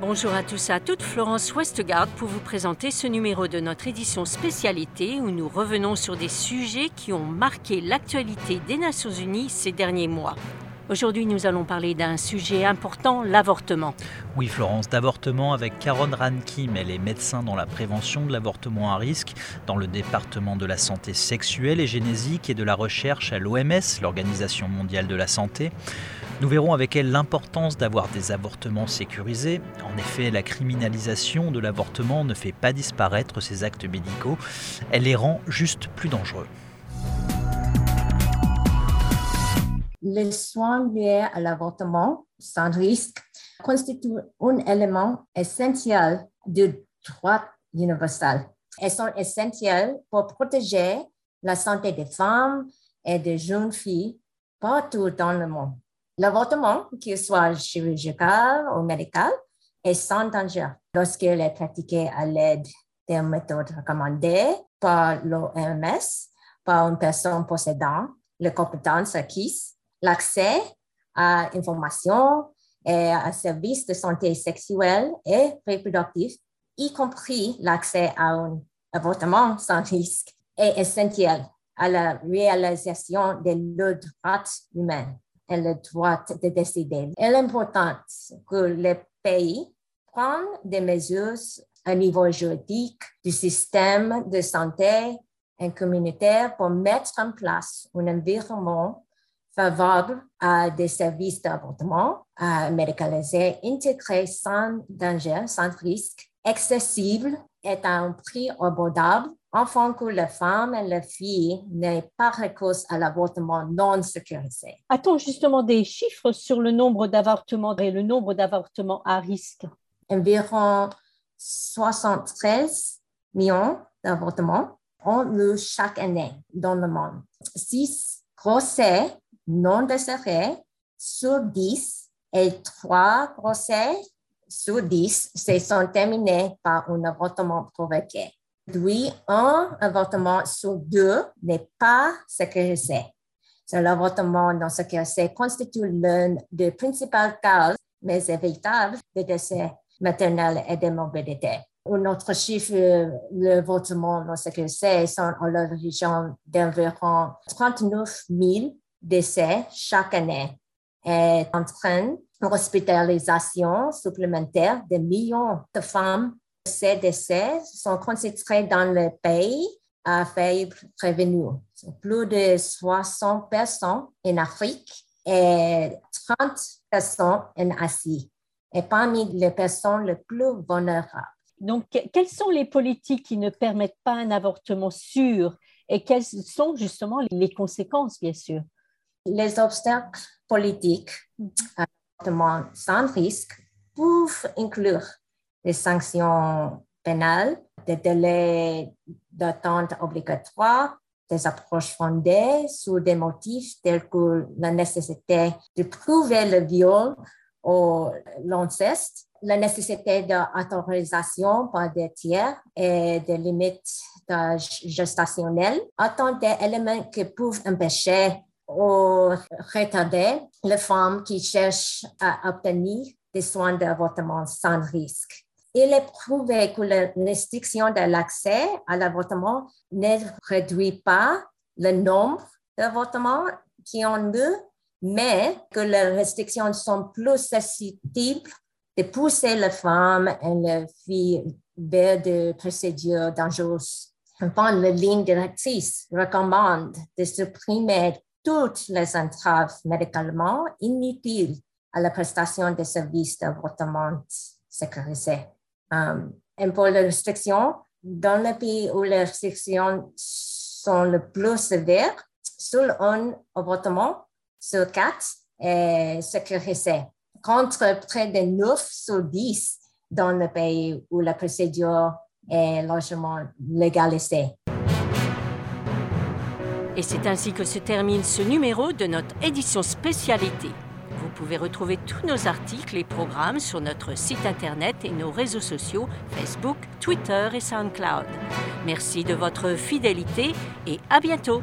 Bonjour à tous à toutes, Florence Westgard pour vous présenter ce numéro de notre édition spécialité où nous revenons sur des sujets qui ont marqué l'actualité des Nations Unies ces derniers mois. Aujourd'hui, nous allons parler d'un sujet important, l'avortement. Oui, Florence, d'avortement avec Caron Rankim. Elle est médecin dans la prévention de l'avortement à risque dans le département de la santé sexuelle et génésique et de la recherche à l'OMS, l'Organisation mondiale de la santé. Nous verrons avec elle l'importance d'avoir des avortements sécurisés. En effet, la criminalisation de l'avortement ne fait pas disparaître ces actes médicaux, elle les rend juste plus dangereux. Les soins liés à l'avortement sans risque constituent un élément essentiel du droit universel. Elles sont essentielles pour protéger la santé des femmes et des jeunes filles partout dans le monde. L'avortement, qu'il soit chirurgical ou médical, est sans danger lorsqu'il est pratiqué à l'aide des méthodes recommandées par l'OMS, par une personne possédant les compétences acquises, l'accès à l'information et à services de santé sexuelle et reproductive, y compris l'accès à un avortement sans risque, est essentiel à la réalisation des droits humains et le droit de décider. Il est important que les pays prennent des mesures à niveau juridique du système de santé et communautaire pour mettre en place un environnement favorable à des services d'avortement médicalisés intégrés sans danger, sans risque, accessibles et à un prix abordable afin que la femme et la fille n'aient pas recours à l'avortement non sécurisé. A-t-on justement des chiffres sur le nombre d'avortements et le nombre d'avortements à risque? Environ 73 millions d'avortements ont lieu chaque année dans le monde. Six grossesses non désirées sur 10 et trois grossesses sur 10 se sont terminées par un avortement provoqué. Puis, un avortement sur deux n'est pas sécurisé. L'avortement non sécurisé constitue l'une des principales causes, mais évitables, de décès maternels et de morbidité. Un autre chiffre, l'avortement non sécurisé sont à l'origine d'environ 39 000 décès chaque année et entraîne une hospitalisation supplémentaire de millions de femmes ces décès sont concentrés dans le pays à faible revenu. Plus de 60 personnes en Afrique et 30 personnes en Asie. Et parmi les personnes les plus vulnérables. Donc, quelles sont les politiques qui ne permettent pas un avortement sûr et quelles sont justement les conséquences, bien sûr? Les obstacles politiques à l'avortement sans risque peuvent inclure des sanctions pénales, des délais d'attente obligatoires, des approches fondées sur des motifs tels que la nécessité de prouver le viol ou l'inceste, la nécessité d'autorisation par des tiers et des limites gestationnelles, autant d'éléments qui peuvent empêcher ou retarder les femmes qui cherchent à obtenir des soins d'avortement sans risque il est prouvé que la restriction de l'accès à l'avortement ne réduit pas le nombre d'avortements qui ont lieu, mais que les restrictions sont plus susceptibles de pousser les femmes et les filles vers des procédures dangereuses. Enfin, la ligne directrice recommande de supprimer toutes les entraves médicalement inutiles à la prestation des services d'avortement sécurisés. Um, et pour les restrictions, dans les pays où les restrictions sont le plus sévères, seul un avortement sur quatre est sécurisé, contre près de 9 sur 10 dans les pays où la procédure est largement légalisée. Et c'est ainsi que se termine ce numéro de notre édition spécialité. Vous pouvez retrouver tous nos articles et programmes sur notre site internet et nos réseaux sociaux Facebook, Twitter et SoundCloud. Merci de votre fidélité et à bientôt.